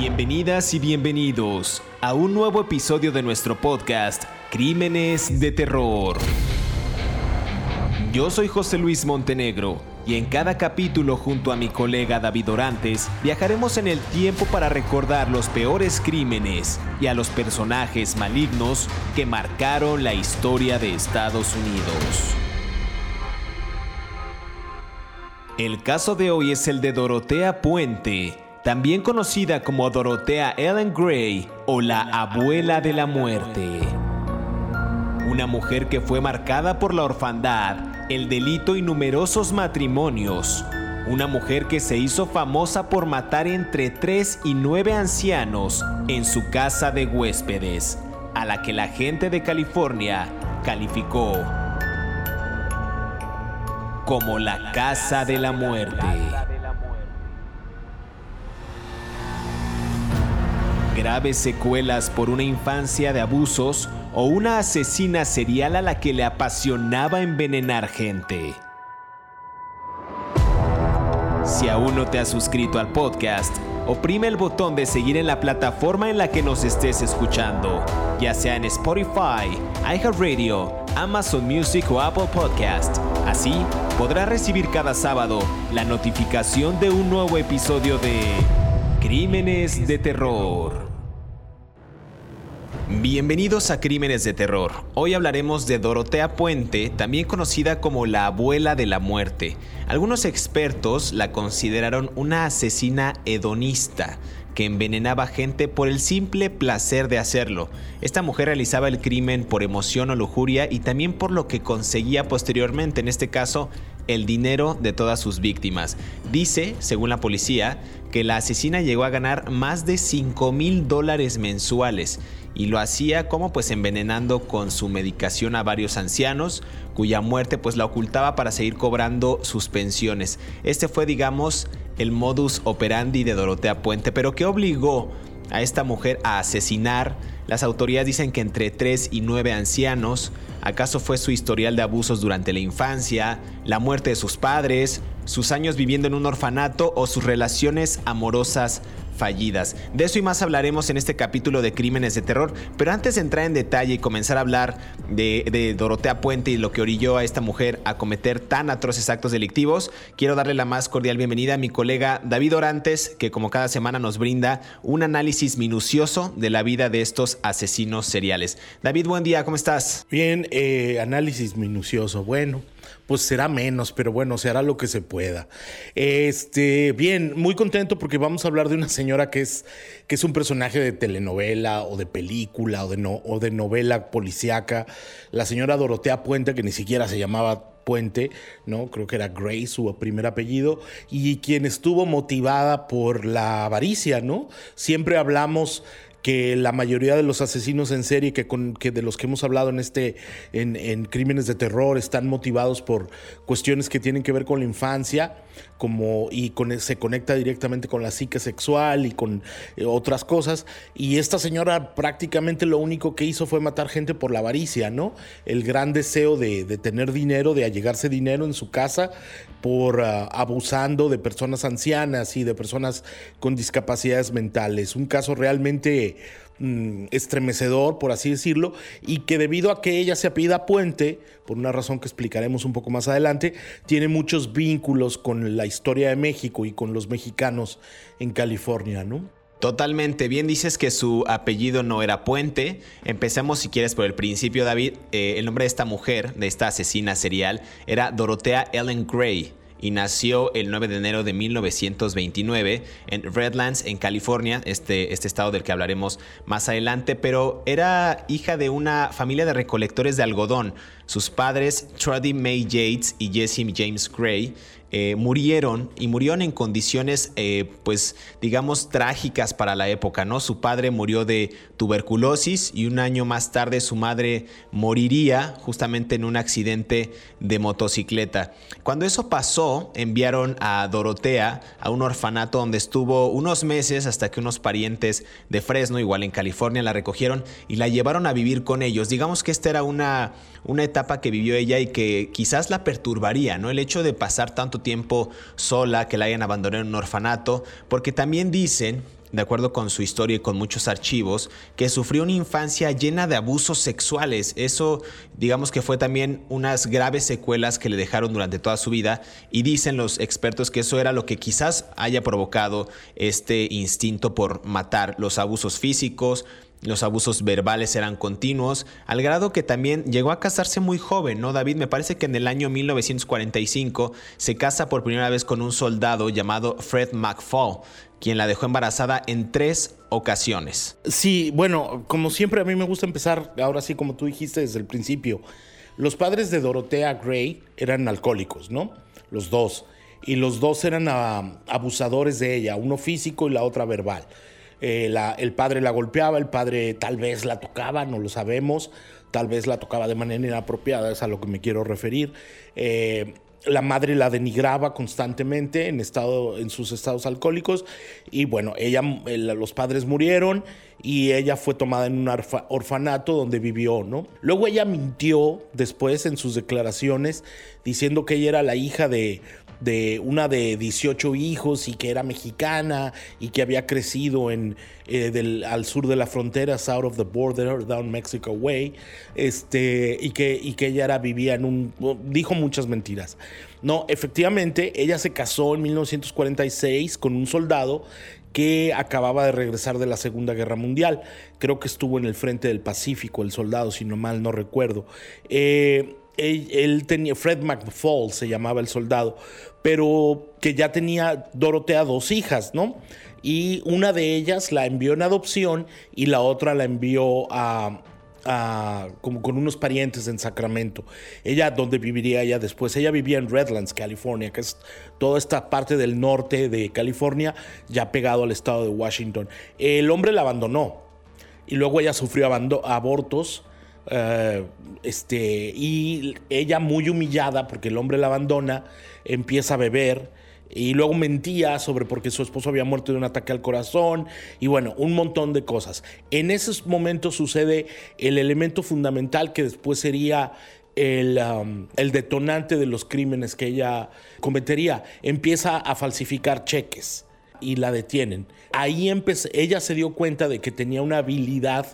Bienvenidas y bienvenidos a un nuevo episodio de nuestro podcast Crímenes de Terror. Yo soy José Luis Montenegro y en cada capítulo junto a mi colega David Orantes viajaremos en el tiempo para recordar los peores crímenes y a los personajes malignos que marcaron la historia de Estados Unidos. El caso de hoy es el de Dorotea Puente, también conocida como Dorotea Ellen Gray o la abuela de la muerte. Una mujer que fue marcada por la orfandad, el delito y numerosos matrimonios. Una mujer que se hizo famosa por matar entre 3 y 9 ancianos en su casa de huéspedes, a la que la gente de California calificó como la casa de la muerte. Graves secuelas por una infancia de abusos o una asesina serial a la que le apasionaba envenenar gente. Si aún no te has suscrito al podcast, oprime el botón de seguir en la plataforma en la que nos estés escuchando, ya sea en Spotify, iHeartRadio, Amazon Music o Apple Podcast. Así podrás recibir cada sábado la notificación de un nuevo episodio de Crímenes de Terror. Bienvenidos a Crímenes de Terror. Hoy hablaremos de Dorotea Puente, también conocida como la abuela de la muerte. Algunos expertos la consideraron una asesina hedonista que envenenaba gente por el simple placer de hacerlo. Esta mujer realizaba el crimen por emoción o lujuria y también por lo que conseguía posteriormente, en este caso, el dinero de todas sus víctimas. Dice, según la policía, que la asesina llegó a ganar más de 5 mil dólares mensuales y lo hacía como pues envenenando con su medicación a varios ancianos cuya muerte pues la ocultaba para seguir cobrando sus pensiones. Este fue digamos el modus operandi de Dorotea Puente, pero ¿qué obligó a esta mujer a asesinar? Las autoridades dicen que entre 3 y 9 ancianos, ¿acaso fue su historial de abusos durante la infancia, la muerte de sus padres, sus años viviendo en un orfanato o sus relaciones amorosas fallidas. De eso y más hablaremos en este capítulo de Crímenes de Terror, pero antes de entrar en detalle y comenzar a hablar de, Dorotea Puente y lo que orilló a esta mujer a cometer tan atroces actos delictivos, quiero darle la más cordial bienvenida a mi colega David Orantes, que como cada semana nos brinda un análisis minucioso de la vida de estos asesinos seriales. David, buen día, ¿cómo estás? Bien, eh, análisis minucioso, bueno pues será menos, pero bueno, se hará lo que se pueda. Este, bien, muy contento porque vamos a hablar de una señora que es, que es un personaje de telenovela o de película o de, no, o de novela policíaca. La señora Dorotea Puente, que ni siquiera se llamaba Puente, ¿no? Creo que era Grace su primer apellido, y quien estuvo motivada por la avaricia, ¿no? Siempre hablamos que la mayoría de los asesinos en serie que, con, que de los que hemos hablado en este en, crímenes de terror están motivados por cuestiones que tienen que ver con la infancia como y con, se conecta directamente con la psique sexual y con eh, otras cosas. Y esta señora prácticamente lo único que hizo fue matar gente por la avaricia no el gran deseo de, tener dinero de allegarse dinero en su casa por ah, abusando de personas ancianas y de personas con discapacidades mentales. Un caso realmente Mm, estremecedor, por así decirlo, y que debido a que ella se apellida Puente, por una razón que explicaremos un poco más adelante, tiene muchos vínculos con la historia de México y con los mexicanos en California, ¿no? Totalmente, bien dices que su apellido no era Puente. Empecemos si quieres por el principio, David. Eh, el nombre de esta mujer, de esta asesina serial, era Dorotea Ellen Gray y nació el 9 de enero de 1929 en Redlands, en California, este, este estado del que hablaremos más adelante, pero era hija de una familia de recolectores de algodón. Sus padres, Trudy May Yates y Jesse James Gray, eh, murieron y murieron en condiciones, eh, pues digamos, trágicas para la época, ¿no? Su padre murió de tuberculosis y un año más tarde su madre moriría justamente en un accidente de motocicleta. Cuando eso pasó, enviaron a Dorotea a un orfanato donde estuvo unos meses hasta que unos parientes de Fresno, igual en California, la recogieron y la llevaron a vivir con ellos. Digamos que esta era una, una etapa que vivió ella y que quizás la perturbaría, ¿no? El hecho de pasar tanto tiempo sola, que la hayan abandonado en un orfanato, porque también dicen de acuerdo con su historia y con muchos archivos, que sufrió una infancia llena de abusos sexuales. Eso, digamos que fue también unas graves secuelas que le dejaron durante toda su vida y dicen los expertos que eso era lo que quizás haya provocado este instinto por matar, los abusos físicos, los abusos verbales eran continuos, al grado que también llegó a casarse muy joven, ¿no, David? Me parece que en el año 1945 se casa por primera vez con un soldado llamado Fred McFall, quien la dejó embarazada en tres ocasiones. Sí, bueno, como siempre a mí me gusta empezar, ahora sí como tú dijiste desde el principio, los padres de Dorothea Gray eran alcohólicos, ¿no? Los dos. Y los dos eran ah, abusadores de ella, uno físico y la otra verbal. Eh, el padre la golpeaba, el padre tal vez la tocaba, no lo sabemos, tal vez la tocaba de manera inapropiada, es a lo que me quiero referir. Eh, la madre la denigraba constantemente en, estado, en sus estados alcohólicos y bueno, ella, los padres murieron y ella fue tomada en un orfanato donde vivió, ¿no? Luego ella mintió después en sus declaraciones diciendo que ella era la hija de de una de 18 hijos y que era mexicana y que había crecido en, eh, al sur de la frontera, south of the border, down Mexico way, este, y, que, y que ella era, vivía en un... dijo muchas mentiras. No, efectivamente, ella se casó en 1946 con un soldado que acababa de regresar de la Segunda Guerra Mundial. Creo que estuvo en el frente del Pacífico, el soldado, si no mal no recuerdo. Eh, él, tenía, Fred McFall se llamaba el soldado, pero que ya tenía Dorotea dos hijas, ¿no? Y una de ellas la envió en adopción y la otra la envió a, como con unos parientes en Sacramento. Ella, donde viviría ella después, ella vivía en Redlands, California, que es toda esta parte del norte de California, ya pegado al estado de Washington. El hombre la abandonó y luego ella sufrió abortos eh, este, y ella muy humillada porque el hombre la abandona, empieza a beber y luego mentía sobre porque su esposo había muerto de un ataque al corazón y bueno, un montón de cosas. En esos momentos sucede el elemento fundamental que después sería el, um, el, detonante de los crímenes que ella cometería. Empieza a falsificar cheques y la detienen. Ahí ella se dio cuenta de que tenía una habilidad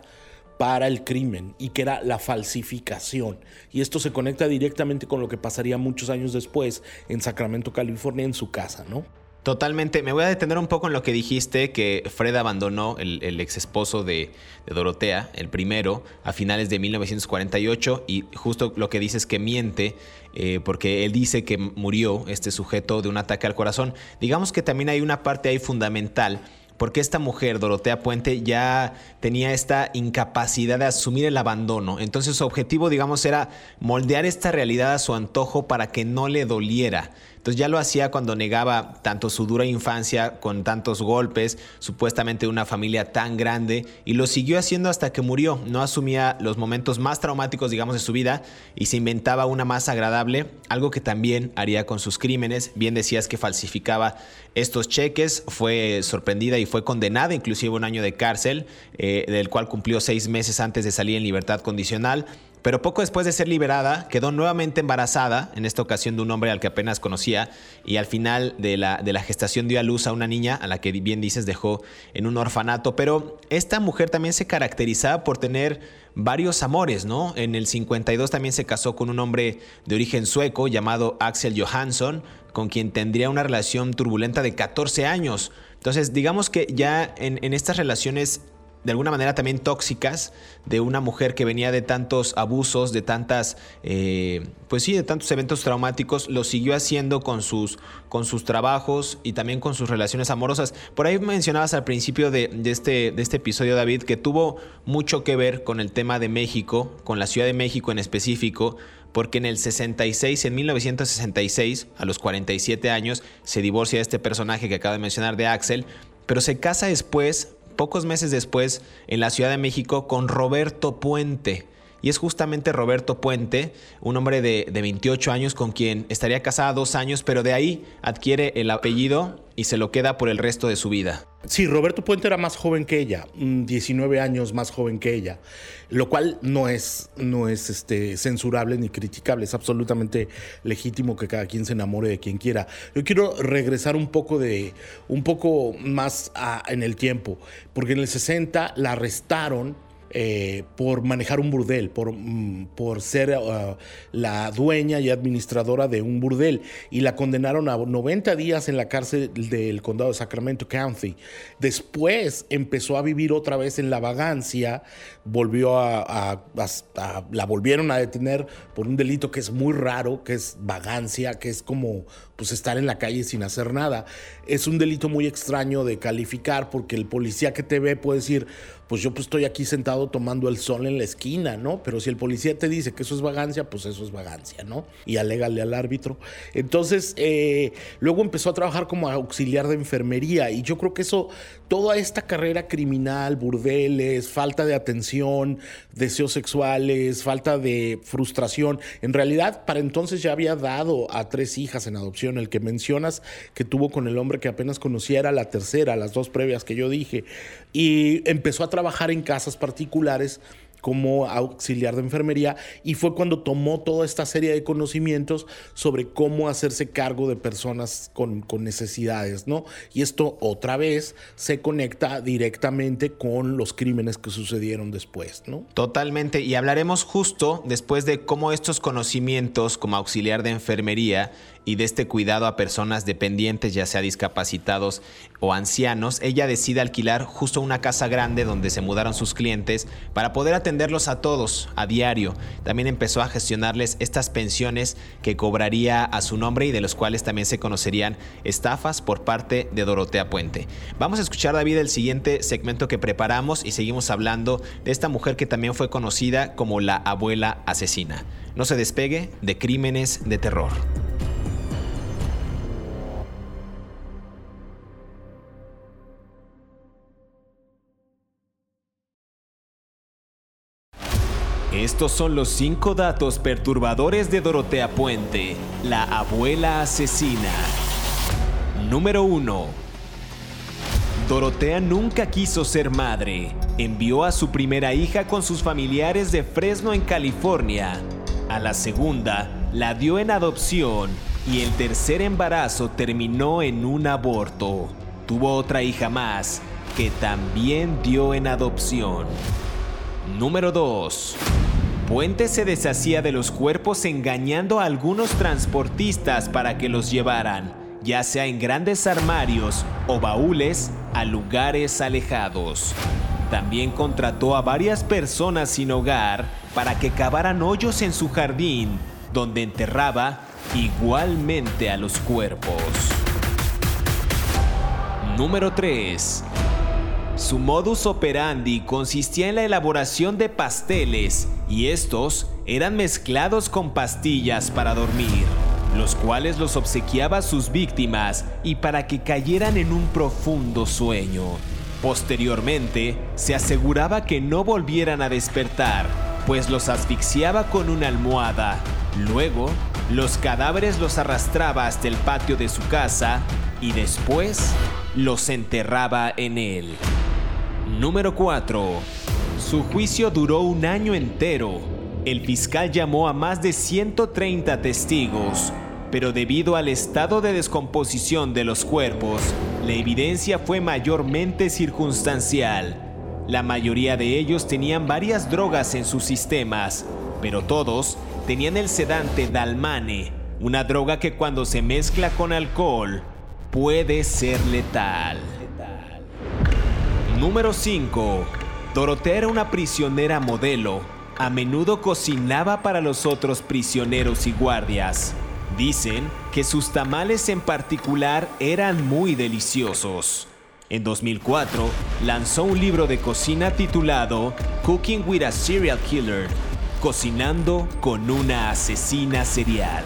para el crimen y que era la falsificación. Y esto se conecta directamente con lo que pasaría muchos años después en Sacramento, California, en su casa, ¿no? Totalmente. Me voy a detener un poco en lo que dijiste, que Fred abandonó el, ex esposo de, Dorotea, el primero, a finales de 1948, y justo lo que dice es que miente, eh, porque él dice que murió este sujeto de un ataque al corazón. Digamos que también hay una parte ahí fundamental porque esta mujer, Dorotea Puente, ya tenía esta incapacidad de asumir el abandono. Entonces su objetivo, digamos, era moldear esta realidad a su antojo para que no le doliera. Entonces ya lo hacía cuando negaba tanto su dura infancia con tantos golpes, supuestamente una familia tan grande, y lo siguió haciendo hasta que murió. No asumía los momentos más traumáticos, digamos, de su vida y se inventaba una más agradable, algo que también haría con sus crímenes. Bien decías que falsificaba estos cheques, fue sorprendida y fue condenada inclusive un año de cárcel, eh, del cual cumplió seis meses antes de salir en libertad condicional. Pero poco después de ser liberada, quedó nuevamente embarazada, en esta ocasión de un hombre al que apenas conocía, y al final de la, gestación dio a luz a una niña, a la que bien dices dejó en un orfanato. Pero esta mujer también se caracterizaba por tener varios amores, ¿no? En el 52 también se casó con un hombre de origen sueco llamado Axel Johansson, con quien tendría una relación turbulenta de 14 años. Entonces, digamos que ya en estas relaciones de alguna manera también tóxicas de una mujer que venía de tantos abusos, de tantas, eh, pues sí, de tantos eventos traumáticos, lo siguió haciendo con sus, con sus trabajos y también con sus relaciones amorosas. Por ahí mencionabas al principio de, este, de este episodio, David, que tuvo mucho que ver con el tema de México, con la Ciudad de México en específico, porque en el 66, en 1966, a los 47 años, se divorcia de este personaje que acabo de mencionar de Axel, pero se casa después pocos meses después en la Ciudad de México con Roberto Puente, y es justamente Roberto Puente, un hombre de, de 28 años con quien estaría casada dos años, pero de ahí adquiere el apellido y se lo queda por el resto de su vida. Sí, Roberto Puente era más joven que ella, 19 años más joven que ella, lo cual no es, no es este, censurable ni criticable, es absolutamente legítimo que cada quien se enamore de quien quiera. Yo quiero regresar un poco, de, un poco más en el tiempo, porque en el 60 la arrestaron eh, por manejar un burdel, por, mm, por ser uh, la dueña y administradora de un burdel y la condenaron a 90 días en la cárcel del condado de Sacramento County. Después empezó a vivir otra vez en la vagancia, volvió a, la volvieron a detener por un delito que es muy raro, que es vagancia, que es como pues estar en la calle sin hacer nada. Es un delito muy extraño de calificar porque el policía que te ve puede decir, pues yo pues estoy aquí sentado tomando el sol en la esquina, ¿no? Pero si el policía te dice que eso es vagancia, pues eso es vagancia, ¿no? Y alégale al árbitro. Entonces, eh, luego empezó a trabajar como auxiliar de enfermería y yo creo que eso, toda esta carrera criminal, burdeles, falta de atención, deseos sexuales, falta de frustración, en realidad para entonces ya había dado a tres hijas en adopción el que mencionas que tuvo con el hombre que apenas conocía era la tercera, las dos previas que yo dije, y empezó a trabajar en casas particulares como auxiliar de enfermería y fue cuando tomó toda esta serie de conocimientos sobre cómo hacerse cargo de personas con, con, necesidades, ¿no? Y esto otra vez se conecta directamente con los crímenes que sucedieron después, ¿no? Totalmente, y hablaremos justo después de cómo estos conocimientos como auxiliar de enfermería y de este cuidado a personas dependientes, ya sea discapacitados o ancianos, ella decide alquilar justo una casa grande donde se mudaron sus clientes para poder atenderlos a todos a diario. También empezó a gestionarles estas pensiones que cobraría a su nombre y de los cuales también se conocerían estafas por parte de Dorotea Puente. Vamos a escuchar David el siguiente segmento que preparamos y seguimos hablando de esta mujer que también fue conocida como la abuela asesina. No se despegue de crímenes de terror. Estos son los cinco datos perturbadores de Dorotea Puente, la abuela asesina. Número 1. Dorotea nunca quiso ser madre. Envió a su primera hija con sus familiares de Fresno en California. A la segunda la dio en adopción y el tercer embarazo terminó en un aborto. Tuvo otra hija más que también dio en adopción. Número 2. Puente se deshacía de los cuerpos engañando a algunos transportistas para que los llevaran, ya sea en grandes armarios o baúles, a lugares alejados. También contrató a varias personas sin hogar para que cavaran hoyos en su jardín, donde enterraba igualmente a los cuerpos. Número 3. Su modus operandi consistía en la elaboración de pasteles y estos eran mezclados con pastillas para dormir, los cuales los obsequiaba a sus víctimas y para que cayeran en un profundo sueño. Posteriormente, se aseguraba que no volvieran a despertar, pues los asfixiaba con una almohada. Luego, los cadáveres los arrastraba hasta el patio de su casa y después los enterraba en él. Número 4. Su juicio duró un año entero. El fiscal llamó a más de 130 testigos, pero debido al estado de descomposición de los cuerpos, la evidencia fue mayormente circunstancial. La mayoría de ellos tenían varias drogas en sus sistemas, pero todos tenían el sedante Dalmane, una droga que cuando se mezcla con alcohol puede ser letal. Número 5. Dorotea era una prisionera modelo. A menudo cocinaba para los otros prisioneros y guardias. Dicen que sus tamales en particular eran muy deliciosos. En 2004 lanzó un libro de cocina titulado Cooking with a Serial Killer, cocinando con una asesina serial.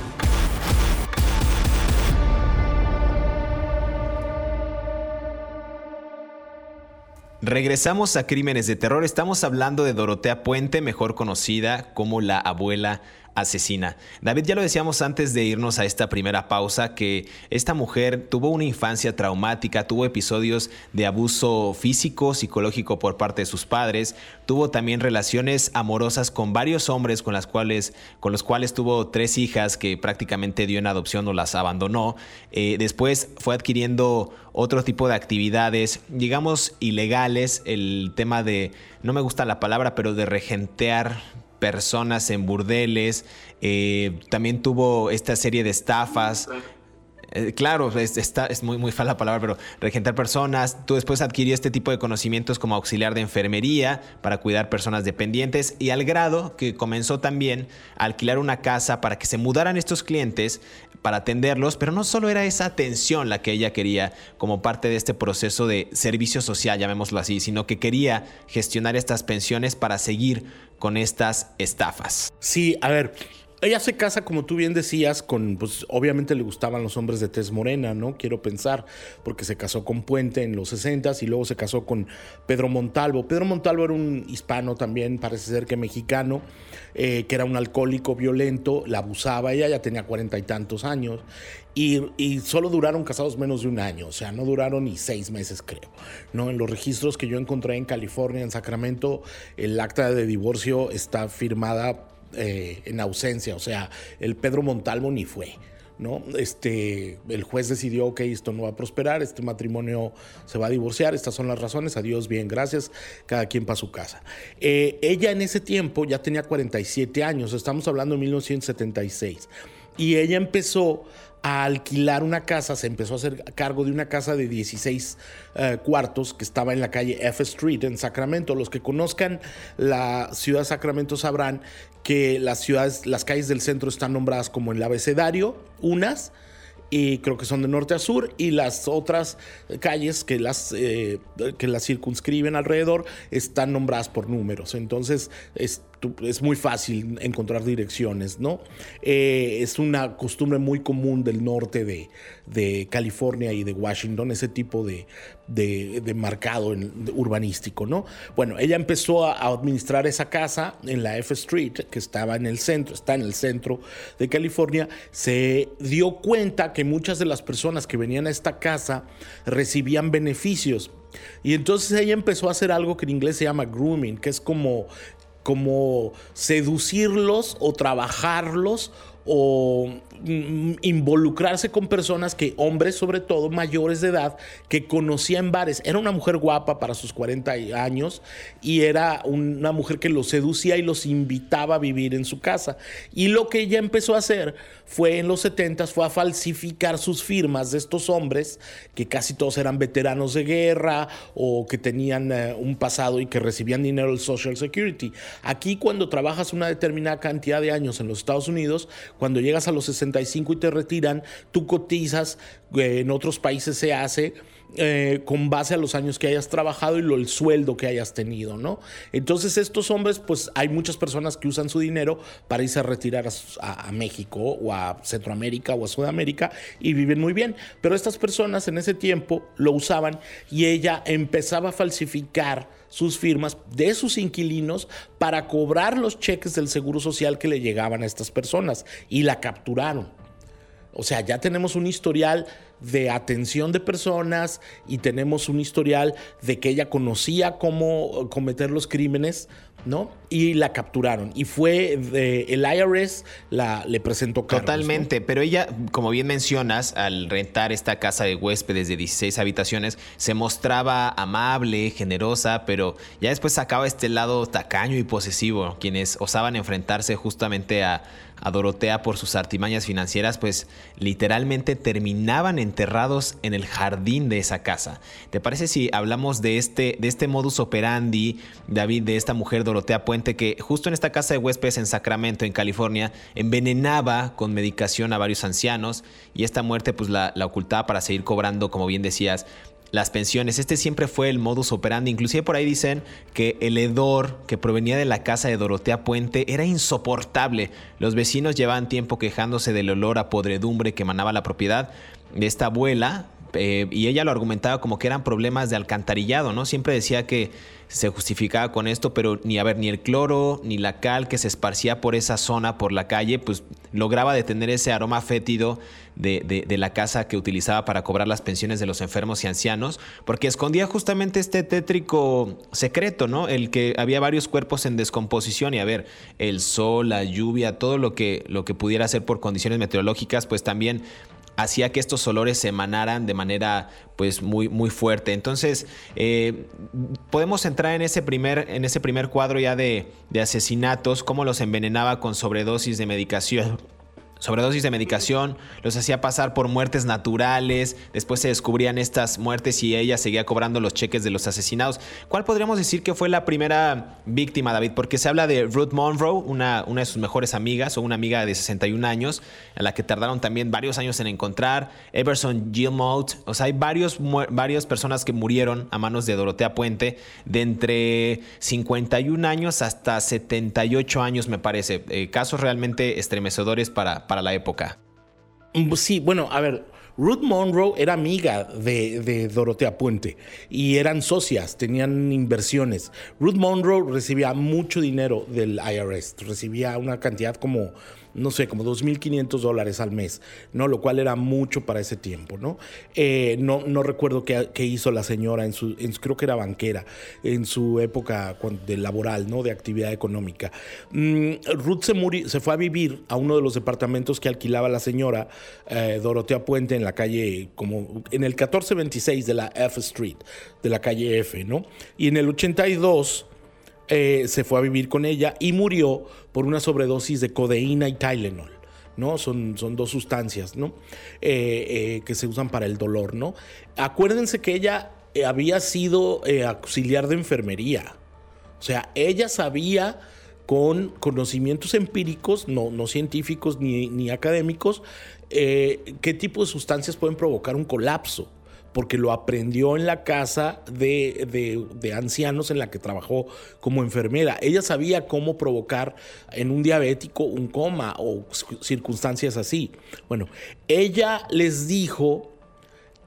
Regresamos a Crímenes de Terror. Estamos hablando de Dorotea Puente, mejor conocida como la abuela asesina. David, ya lo decíamos antes de irnos a esta primera pausa, que esta mujer tuvo una infancia traumática, tuvo episodios de abuso físico, psicológico por parte de sus padres, tuvo también relaciones amorosas con varios hombres con, los cuales tuvo tres hijas que prácticamente dio en adopción o las abandonó. Eh, después fue adquiriendo otro tipo de actividades, digamos, ilegales, el tema de, no me gusta la palabra, pero de regentear personas en burdeles, eh, también tuvo esta serie de estafas. Eh, claro, es, es muy, muy fala la palabra, pero regentar personas. Tú después adquirió este tipo de conocimientos como auxiliar de enfermería para cuidar personas dependientes y al grado que comenzó también a alquilar una casa para que se mudaran estos clientes para atenderlos, pero no solo era esa atención la que ella quería como parte de este proceso de servicio social, llamémoslo así, sino que quería gestionar estas pensiones para seguir con estas estafas. Sí, a ver, ella se casa, como tú bien decías, con, pues obviamente le gustaban los hombres de tez morena, ¿no? Quiero pensar, porque se casó con Puente en los 60 y luego se casó con Pedro Montalvo. Pedro Montalvo era un hispano también, parece ser que mexicano, eh, que era un alcohólico violento, la abusaba, ella ya tenía cuarenta y tantos años, y, y, solo duraron casados menos de un año, o sea, no duraron ni seis meses, creo. ¿no? En los registros que yo encontré en California, en Sacramento, el acta de divorcio está firmada eh, en ausencia, o sea, el Pedro Montalvo ni fue. ¿no? Este, el juez decidió que esto no va a prosperar, este matrimonio se va a divorciar, estas son las razones, adiós, bien, gracias, cada quien para su casa. Eh, ella en ese tiempo ya tenía 47 años, estamos hablando de 1976, y ella empezó a alquilar una casa, se empezó a hacer cargo de una casa de 16 eh, cuartos que estaba en la calle F Street en Sacramento. Los que conozcan la ciudad de Sacramento sabrán que las ciudades, las calles del centro están nombradas como el abecedario, unas, y creo que son de norte a sur, y las otras calles que las, eh, que las circunscriben alrededor están nombradas por números. Entonces, es es muy fácil encontrar direcciones, ¿no? Eh, es una costumbre muy común del norte de, California y de Washington, ese tipo de, de, marcado urbanístico, ¿no? Bueno, ella empezó a, administrar esa casa en la F Street, que estaba en el centro, está en el centro de California, se dio cuenta que muchas de las personas que venían a esta casa recibían beneficios. Y entonces ella empezó a hacer algo que en inglés se llama grooming, que es como como seducirlos o trabajarlos o involucrarse con personas que, hombres sobre todo, mayores de edad, que conocía en bares. Era una mujer guapa para sus 40 años y era una mujer que los seducía y los invitaba a vivir en su casa. Y lo que ella empezó a hacer fue en los 70 fue a falsificar sus firmas de estos hombres, que casi todos eran veteranos de guerra o que tenían eh, un pasado y que recibían dinero del Social Security. Aquí cuando trabajas una determinada cantidad de años en los Estados Unidos, cuando llegas a los 65 y te retiran, tú cotizas, eh, en otros países se hace eh, con base a los años que hayas trabajado y lo, el sueldo que hayas tenido, ¿no? Entonces estos hombres, pues hay muchas personas que usan su dinero para irse a retirar a, México o a Centroamérica o a Sudamérica y viven muy bien. Pero estas personas en ese tiempo lo usaban y ella empezaba a falsificar sus firmas de sus inquilinos para cobrar los cheques del seguro social que le llegaban a estas personas y la capturaron. O sea, ya tenemos un historial de atención de personas y tenemos un historial de que ella conocía cómo cometer los crímenes, ¿no? Y la capturaron. Y fue el IRS la, le presentó cargos. Totalmente, pero ella, como bien mencionas, al rentar esta casa de huéspedes de 16 habitaciones, se mostraba amable, generosa, pero ya después sacaba este lado tacaño y posesivo, quienes osaban enfrentarse justamente a a Dorotea por sus artimañas financieras, pues literalmente terminaban enterrados en el jardín de esa casa. ¿Te parece si hablamos de este, de este modus operandi, David, de esta mujer Dorotea Puente, que justo en esta casa de huéspedes en Sacramento, en California, envenenaba con medicación a varios ancianos y esta muerte pues la, ocultaba para seguir cobrando, como bien decías, las pensiones. Este siempre fue el modus operandi. Inclusive por ahí dicen que el hedor que provenía de la casa de Dorotea Puente era insoportable. Los vecinos llevaban tiempo quejándose del olor a podredumbre que emanaba la propiedad de esta abuela Eh, y ella lo argumentaba como que eran problemas de alcantarillado, ¿no? Siempre decía que se justificaba con esto, pero ni a ver, ni el cloro, ni la cal que se esparcía por esa zona, por la calle, pues lograba detener ese aroma fétido de, la casa que utilizaba para cobrar las pensiones de los enfermos y ancianos, porque escondía justamente este tétrico secreto, ¿no? El que había varios cuerpos en descomposición y a ver, el sol, la lluvia, todo lo que, lo que pudiera ser por condiciones meteorológicas, pues también hacía que estos olores se emanaran de manera pues muy, muy fuerte. Entonces, eh, podemos entrar en ese primer, en ese primer cuadro ya de, de asesinatos, cómo los envenenaba con sobredosis de medicación sobredosis de medicación, los hacía pasar por muertes naturales, después se descubrían estas muertes y ella seguía cobrando los cheques de los asesinados. ¿Cuál podríamos decir que fue la primera víctima, David? Porque se habla de Ruth Monroe, una, una de sus mejores amigas o una amiga de 61 años, a la que tardaron también varios años en encontrar, Everson Gilmout, o sea, hay varios, varias personas que murieron a manos de Dorotea Puente, de entre 51 años hasta 78 años, me parece. Eh, casos realmente estremecedores para para la época. Mm, sí, bueno, a ver, Ruth Monroe era amiga de, de, Dorotea Puente y eran socias, tenían inversiones. Ruth Monroe recibía mucho dinero del IRS, recibía una cantidad como no sé, como 2.500 dólares al mes, ¿no? Lo cual era mucho para ese tiempo, ¿no? Eh, no, no recuerdo qué, hizo la señora en su, creo que era banquera, en su época de laboral, ¿no? De actividad económica. Mm, Ruth se, se fue a vivir a uno de los departamentos que alquilaba la señora eh, Dorotea Puente en la calle, como en el 1426 de la F Street, de la calle F, ¿no? Y en el 82 eh, se fue a vivir con ella y murió por una sobredosis de codeína y Tylenol. ¿no? Son, son dos sustancias, ¿no? Eh, eh, que se usan para el dolor, ¿no? Acuérdense que ella había sido auxiliar de enfermería. O sea, ella sabía con conocimientos empíricos, no, no científicos ni, ni académicos, qué tipo de sustancias pueden provocar un colapso porque lo aprendió en la casa de, ancianos en la que trabajó como enfermera. Ella sabía cómo provocar en un diabético un coma o circunstancias así. Bueno, ella les dijo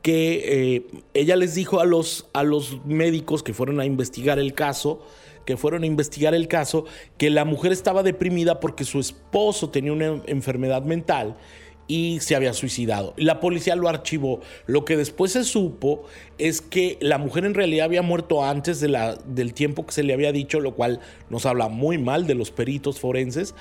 que eh, ella les dijo a los, a los médicos que fueron a investigar el caso, que fueron a investigar el caso, que la mujer estaba deprimida porque su esposo tenía una enfermedad mental y se había suicidado. La policía lo archivó. Lo que después se supo es que la mujer en realidad había muerto antes de la, del tiempo que se le había dicho, lo cual nos habla muy mal de los peritos forenses,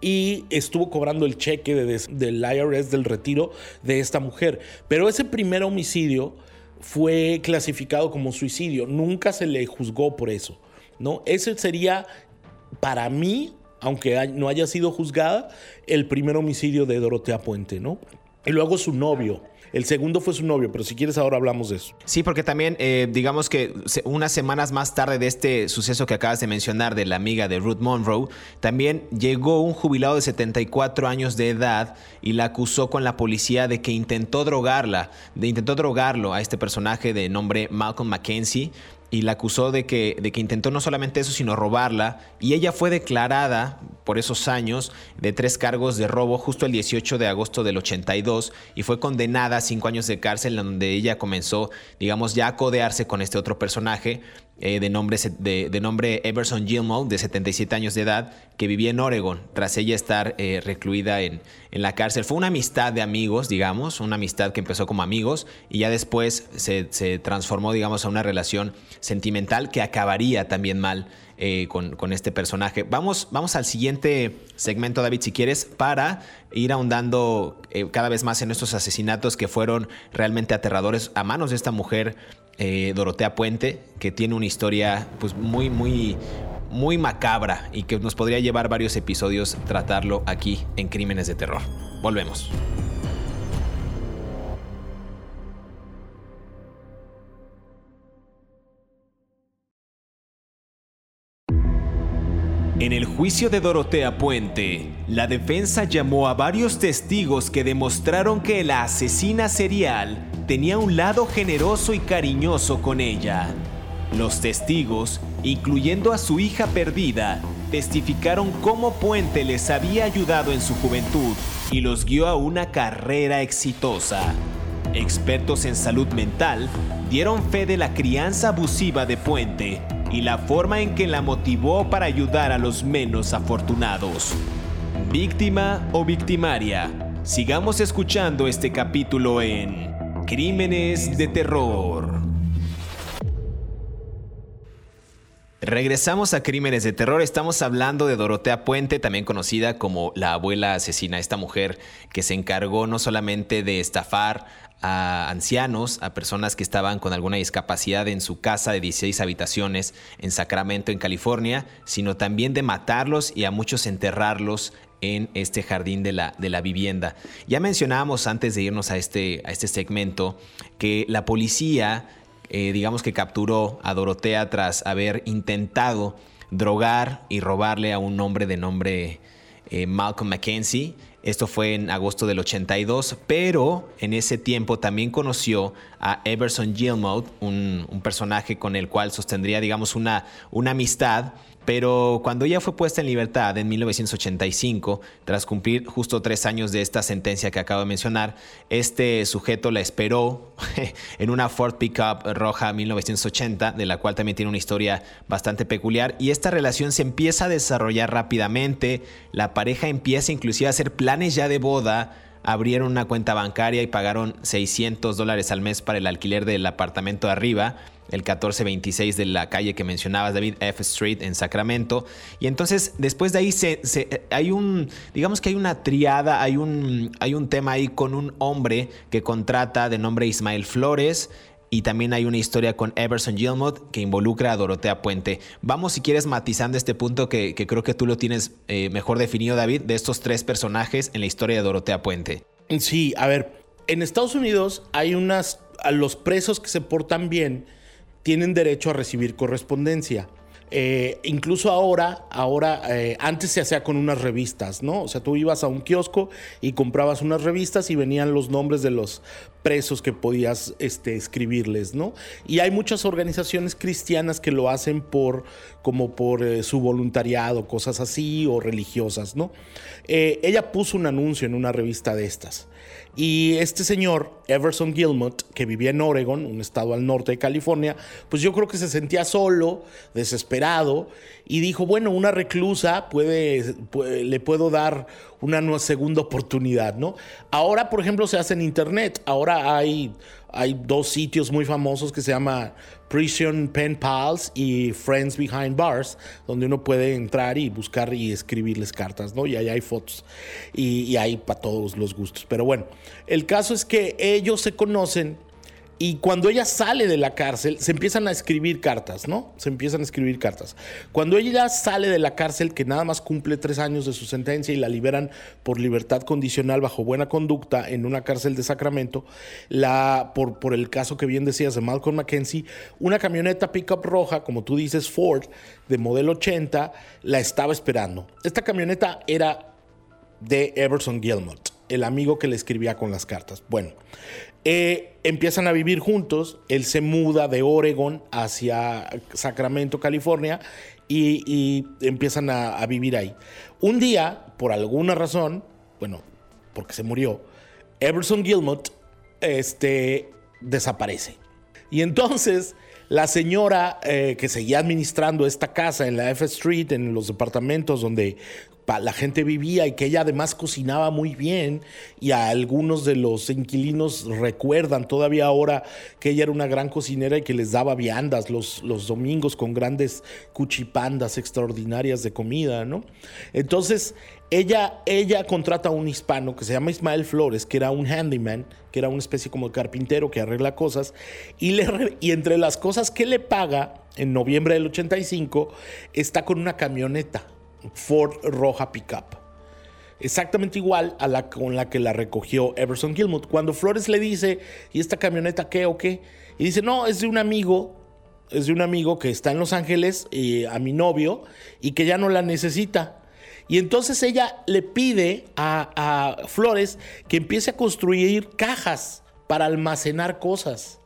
y estuvo cobrando el cheque del IRS del retiro de esta mujer. Pero ese primer homicidio fue clasificado como suicidio, nunca se le juzgó por eso. ¿no? Ese sería, para mí, aunque no haya sido juzgada, el primer homicidio de Dorotea Puente, ¿no? Y luego su novio. El segundo fue su novio, pero si quieres ahora hablamos de eso. Sí, porque también, eh, digamos que unas semanas más tarde de este suceso que acabas de mencionar de la amiga de Ruth Monroe, también llegó un jubilado de 74 años de edad y la acusó con la policía de que intentó drogarla, de intentó drogarlo a este personaje de nombre Malcolm Mackenzie y la acusó de que, de que intentó no solamente eso, sino robarla. Y ella fue declarada por esos años de tres cargos de robo justo el 18 de agosto del 82 y fue condenada a cinco años de cárcel donde ella comenzó, digamos, ya a codearse con este otro personaje eh, de, nombre, de, nombre Everson Gilmore, de 77 años de edad, que vivía en Oregon, tras ella estar eh, recluida en, en, la cárcel. Fue una amistad de amigos, digamos, una amistad que empezó como amigos y ya después se, se transformó, digamos, a una relación sentimental que acabaría también mal eh, con, con, este personaje. Vamos, vamos al siguiente segmento, David, si quieres, para ir ahondando cada vez más en estos asesinatos que fueron realmente aterradores a manos de esta mujer eh, Dorotea Puente, que tiene una historia pues muy, muy, muy macabra y que nos podría llevar varios episodios tratarlo aquí en Crímenes de Terror. Volvemos. En el juicio de Dorotea Puente, la defensa llamó a varios testigos que demostraron que la asesina serial tenía un lado generoso y cariñoso con ella. Los testigos, incluyendo a su hija perdida, testificaron cómo Puente les había ayudado en su juventud y los guió a una carrera exitosa. Expertos en salud mental dieron fe de la crianza abusiva de Puente y la forma en que la motivó para ayudar a los menos afortunados. Víctima o victimaria, sigamos escuchando este capítulo en Crímenes de Terror. Regresamos a Crímenes de Terror. Estamos hablando de Dorotea Puente, también conocida como la abuela asesina, esta mujer que se encargó no solamente de estafar a ancianos, a personas que estaban con alguna discapacidad en su casa de 16 habitaciones en Sacramento, en California, sino también de matarlos y a muchos enterrarlos en este jardín de la, de la vivienda. Ya mencionábamos antes de irnos a este, a este segmento que la policía eh, digamos que capturó a Dorotea tras haber intentado drogar y robarle a un hombre de nombre eh, Malcolm Mackenzie. Esto fue en agosto del 82, pero en ese tiempo también conoció a Everson Gilmouth, un, un personaje con el cual sostendría, digamos, una, una amistad pero cuando ella fue puesta en libertad en 1985, tras cumplir justo tres años de esta sentencia que acabo de mencionar, este sujeto la esperó en una Ford Pickup roja 1980, de la cual también tiene una historia bastante peculiar, y esta relación se empieza a desarrollar rápidamente, la pareja empieza inclusive a hacer planes ya de boda, abrieron una cuenta bancaria y pagaron 600 dólares al mes para el alquiler del apartamento de arriba, el 1426 de la calle que mencionabas, David F. Street en Sacramento. Y entonces después de ahí se, hay un, digamos que hay una triada, hay un, hay un tema ahí con un hombre que contrata de nombre Ismael Flores. Y también hay una historia con Everson Gilmot que involucra a Dorotea Puente. Vamos, si quieres, matizando este punto que, creo que tú lo tienes eh, mejor definido, David, de estos tres personajes en la historia de Dorotea Puente. Sí, a ver, en Estados Unidos hay unas, a los presos que se portan bien, tienen derecho a recibir correspondencia. Eh, incluso ahora, ahora eh, antes se hacía con unas revistas, ¿no? O sea, tú ibas a un kiosco y comprabas unas revistas y venían los nombres de los presos que podías este, escribirles, ¿no? Y hay muchas organizaciones cristianas que lo hacen por, como por eh, su voluntariado, cosas así, o religiosas, ¿no? ella puso un anuncio en una revista de estas. Y este señor, Everson Gilmot, que vivía en Oregon, un estado al norte de California, pues yo creo que se sentía solo, desesperado, y dijo, bueno, una reclusa puede, le puedo dar una segunda oportunidad, ¿no? Ahora, por ejemplo, se hace en Internet, ahora hay, hay dos sitios muy famosos que se llama Prison Pen Pals y Friends Behind Bars, donde uno puede entrar y buscar y escribirles cartas, ¿no? Y ahí hay fotos y, y hay para todos los gustos. Pero bueno, el caso es que ellos se conocen y cuando ella sale de la cárcel, se empiezan a escribir cartas, ¿no? Se empiezan a escribir cartas. Cuando ella sale de la cárcel, que nada más cumple tres años de su sentencia y la liberan por libertad condicional bajo buena conducta en una cárcel de Sacramento, la, por, por el caso que bien decías de Malcolm McKenzie, una camioneta pickup roja, como tú dices, Ford, de modelo 80, la estaba esperando. Esta camioneta era de Everson Gilmot, el amigo que le escribía con las cartas. Bueno, eh, empiezan a vivir juntos, él se muda de Oregon hacia Sacramento, California, y, empiezan a, vivir ahí. Un día, por alguna razón, bueno, porque se murió, Everson Gilmot este, desaparece. Y entonces la señora eh, que seguía administrando esta casa en la F Street, en los departamentos donde la gente vivía y que ella además cocinaba muy bien y a algunos de los inquilinos recuerdan todavía ahora que ella era una gran cocinera y que les daba viandas los, los domingos con grandes cuchipandas extraordinarias de comida, ¿no? Entonces ella, ella contrata a un hispano que se llama Ismael Flores, que era un handyman, que era una especie como de carpintero que arregla cosas, y, le, y entre las cosas que le paga en noviembre del 85 está con una camioneta Ford roja pickup. Exactamente igual a la con la que la recogió Everson Gilmut. Cuando Flores le dice, ¿y esta camioneta qué o qué? Y dice, no, es de un amigo, es de un amigo que está en Los Ángeles, y a mi novio, y que ya no la necesita. Y entonces ella le pide a Flores que empiece a construir cajas para almacenar cosas.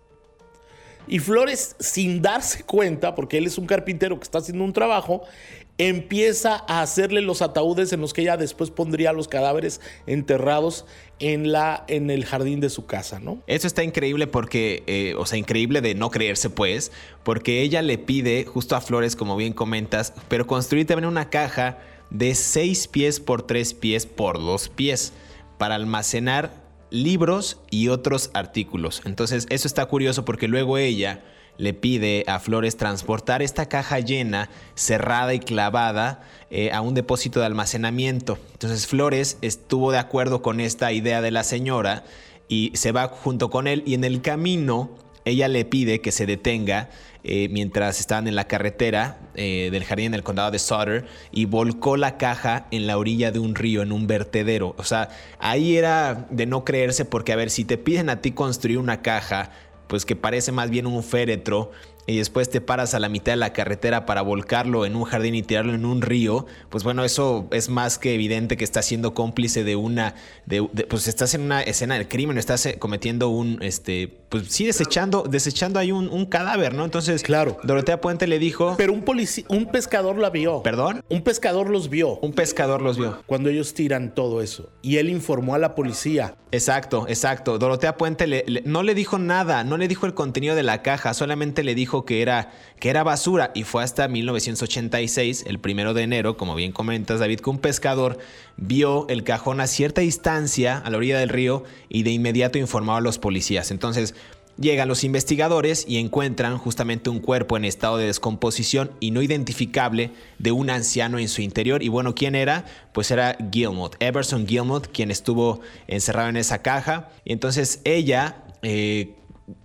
Y Flores, sin darse cuenta, porque él es un carpintero que está haciendo un trabajo, empieza a hacerle los ataúdes en los que ella después pondría los cadáveres enterrados en, la, en el jardín de su casa, ¿no? Eso está increíble porque, eh, o sea, increíble de no creerse, pues, porque ella le pide justo a Flores, como bien comentas, pero construir también una caja de 6 pies por 3 pies por 2 pies para almacenar libros y otros artículos. Entonces, eso está curioso porque luego ella le pide a Flores transportar esta caja llena, cerrada y clavada eh, a un depósito de almacenamiento. Entonces Flores estuvo de acuerdo con esta idea de la señora y se va junto con él y en el camino ella le pide que se detenga eh, mientras estaban en la carretera eh, del jardín del condado de Sutter y volcó la caja en la orilla de un río, en un vertedero. O sea, ahí era de no creerse porque, a ver, si te piden a ti construir una caja pues que parece más bien un féretro y después te paras a la mitad de la carretera para volcarlo en un jardín y tirarlo en un río, pues bueno, eso es más que evidente que estás siendo cómplice de una, de, pues estás en una escena del crimen, estás eh, cometiendo un, este, pues sí, desechando, desechando ahí un, cadáver, ¿no? Entonces, claro. Dorotea Puente le dijo... Pero un policía, un pescador la vio. ¿Perdón? Un pescador los vio. Un pescador los vio. Cuando ellos tiran todo eso. Y él informó a la policía. Exacto, exacto. Dorotea Puente no le dijo nada, no le dijo el contenido de la caja, solamente le dijo que era, que era basura y fue hasta 1986, el primero de enero, como bien comentas David, que un pescador vio el cajón a cierta distancia a la orilla del río y de inmediato informó a los policías. Entonces, Llegan los investigadores y encuentran justamente un cuerpo en estado de descomposición y no identificable de un anciano en su interior. Y bueno, ¿quién era? Pues era Gilmot, Everson Gilmot, quien estuvo encerrado en esa caja. Y entonces ella, eh,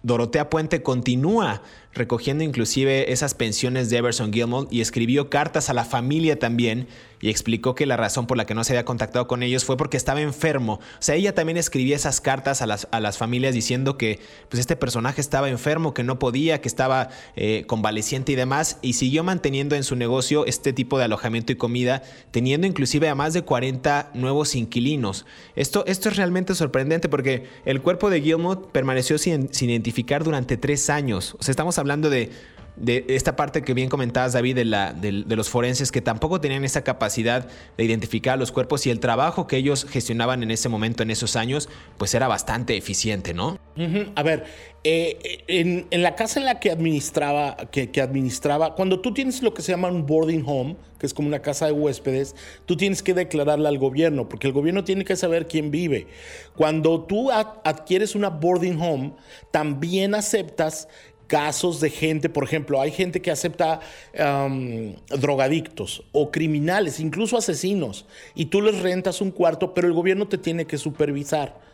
Dorotea Puente, continúa recogiendo inclusive esas pensiones de Everson Gilmot y escribió cartas a la familia también y explicó que la razón por la que no se había contactado con ellos fue porque estaba enfermo. O sea, ella también escribía esas cartas a las, a las familias diciendo que pues, este personaje estaba enfermo, que no podía, que estaba eh, convaleciente y demás, y siguió manteniendo en su negocio este tipo de alojamiento y comida, teniendo inclusive a más de 40 nuevos inquilinos. Esto, esto es realmente sorprendente porque el cuerpo de Gilmot permaneció sin, sin identificar durante tres años. O sea, estamos hablando de de esta parte que bien comentabas, David, de, la, de, los forenses que tampoco tenían esa capacidad de identificar los cuerpos y el trabajo que ellos gestionaban en ese momento, en esos años, pues era bastante eficiente, ¿no? A ver, eh, en, la casa en la que administraba, que, que, administraba, cuando tú tienes lo que se llama un boarding home, que es como una casa de huéspedes, tú tienes que declararla al gobierno, porque el gobierno tiene que saber quién vive. Cuando tú adquieres una boarding home, también aceptas casos de gente, por ejemplo, hay gente que acepta drogadictos o criminales, incluso asesinos, y tú les rentas un cuarto, pero el gobierno te tiene que supervisar.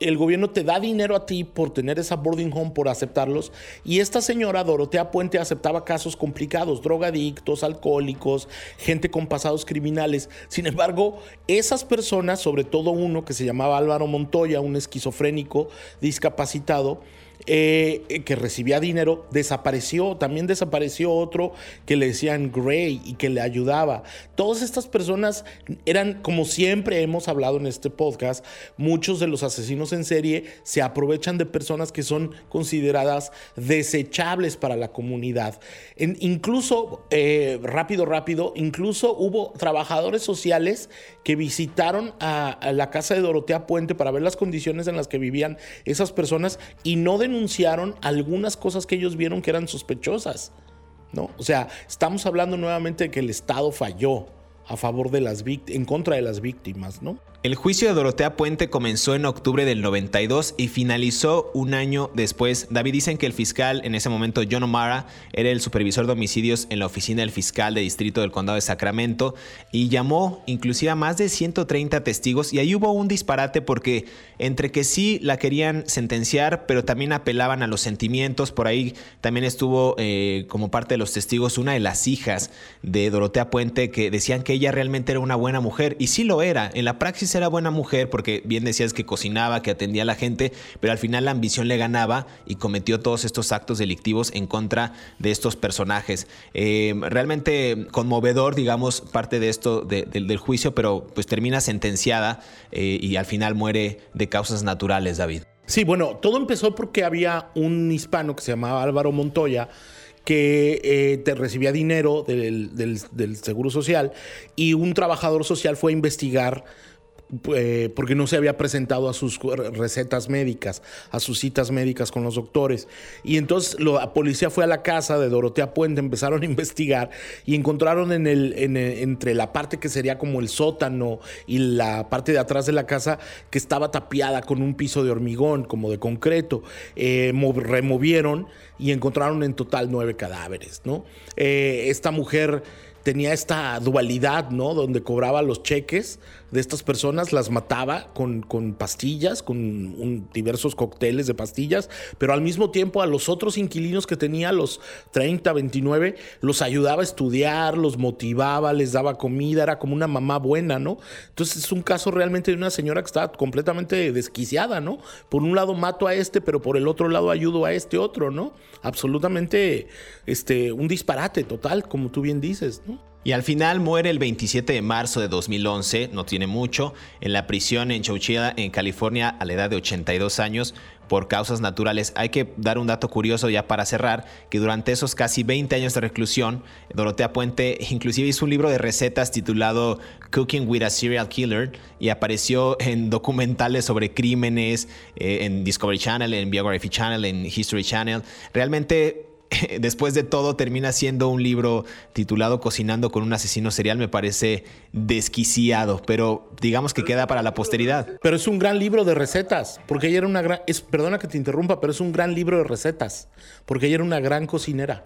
El gobierno te da dinero a ti por tener esa boarding home, por aceptarlos. Y esta señora, Dorotea Puente, aceptaba casos complicados, drogadictos, alcohólicos, gente con pasados criminales. Sin embargo, esas personas, sobre todo uno que se llamaba Álvaro Montoya, un esquizofrénico discapacitado, eh, que recibía dinero, desapareció. También desapareció otro que le decían Gray y que le ayudaba. Todas estas personas eran, como siempre hemos hablado en este podcast, muchos de los asesinos en serie se aprovechan de personas que son consideradas desechables para la comunidad. incluso, eh, rápido, rápido, incluso hubo trabajadores sociales que visitaron a, la casa de Dorotea Puente para ver las condiciones en las que vivían esas personas y no denunciaron algunas cosas que ellos vieron que eran sospechosas. ¿no? O sea, estamos hablando nuevamente de que el Estado falló a favor de las en contra de las víctimas, ¿no? El juicio de Dorotea Puente comenzó en octubre del 92 y finalizó un año después. David dicen que el fiscal en ese momento, John O'Mara, era el supervisor de homicidios en la oficina del fiscal de distrito del condado de Sacramento y llamó inclusive a más de 130 testigos y ahí hubo un disparate porque entre que sí la querían sentenciar, pero también apelaban a los sentimientos. Por ahí también estuvo eh, como parte de los testigos una de las hijas de Dorotea Puente que decían que ella realmente era una buena mujer y sí lo era. En la praxis era buena mujer porque bien decías que cocinaba, que atendía a la gente, pero al final la ambición le ganaba y cometió todos estos actos delictivos en contra de estos personajes. Eh, realmente conmovedor, digamos, parte de esto del juicio, pero pues termina sentenciada eh, y al final muere de causas naturales, David. Sí, bueno, todo empezó porque había un hispano que se llamaba Álvaro Montoya que eh, te recibía dinero del, del, Seguro Social y un trabajador social fue a investigar eh, porque no se había presentado a sus recetas médicas, a sus citas médicas con los doctores. Y entonces la policía fue a la casa de Dorotea Puente, empezaron a investigar y encontraron en el, entre la parte que sería como el sótano y la parte de atrás de la casa que estaba tapiada con un piso de hormigón, como de concreto. Eh, removieron y encontraron en total nueve cadáveres. ¿no? Eh, esta mujer tenía esta dualidad, ¿no? Donde cobraba los cheques de estas personas, las mataba con, con pastillas, con diversos cócteles de pastillas, pero al mismo tiempo a los otros inquilinos que tenía, los 30, 29, los ayudaba a estudiar, los motivaba, les daba comida, era como una mamá buena, ¿no? Entonces es un caso realmente de una señora que estaba completamente desquiciada, ¿no? Por un lado mato a este, pero por el otro lado ayudo a este otro, ¿no? Absolutamente este, un disparate total, como tú bien dices, ¿no? Y al final muere el 27 de marzo de 2011, no tiene mucho, en la prisión en Chowchilla, en California, a la edad de 82 años, por causas naturales. Hay que dar un dato curioso ya para cerrar, que durante esos casi 20 años de reclusión, Dorotea Puente inclusive hizo un libro de recetas titulado Cooking with a Serial Killer y apareció en documentales sobre crímenes, eh, en Discovery Channel, en Biography Channel, en History Channel. Realmente después de todo termina siendo un libro titulado Cocinando con un asesino serial, me parece desquiciado, pero digamos que queda para la posteridad. Pero es un gran libro de recetas, porque ella era una gran, es, perdona que te interrumpa, pero es un gran libro de recetas, porque ella era una gran cocinera.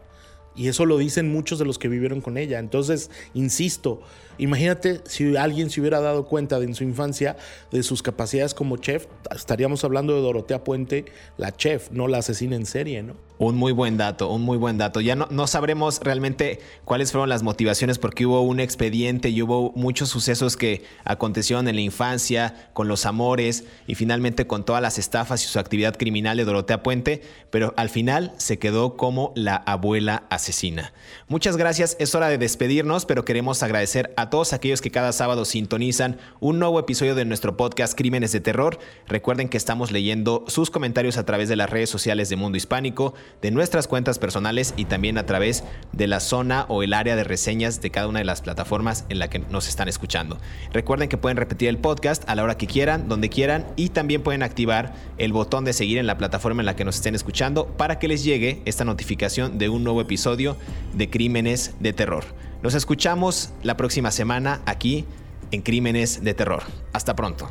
Y eso lo dicen muchos de los que vivieron con ella. Entonces, insisto, imagínate si alguien se hubiera dado cuenta de en su infancia de sus capacidades como chef, estaríamos hablando de Dorotea Puente, la chef, no la asesina en serie, ¿no? Un muy buen dato, un muy buen dato. Ya no, no, sabremos realmente cuáles fueron las motivaciones porque hubo un expediente y hubo muchos sucesos que acontecieron en la infancia, con los amores y finalmente con todas las estafas y su actividad criminal de Dorotea Puente, pero al final se quedó como la abuela asesina. Muchas gracias, es hora de despedirnos, pero queremos agradecer a todos aquellos que cada sábado sintonizan un nuevo episodio de nuestro podcast Crímenes de Terror. Recuerden que estamos leyendo sus comentarios a través de las redes sociales de Mundo Hispánico de nuestras cuentas personales y también a través de la zona o el área de reseñas de cada una de las plataformas en la que nos están escuchando. Recuerden que pueden repetir el podcast a la hora que quieran, donde quieran y también pueden activar el botón de seguir en la plataforma en la que nos estén escuchando para que les llegue esta notificación de un nuevo episodio de Crímenes de Terror. Nos escuchamos la próxima semana aquí en Crímenes de Terror. Hasta pronto.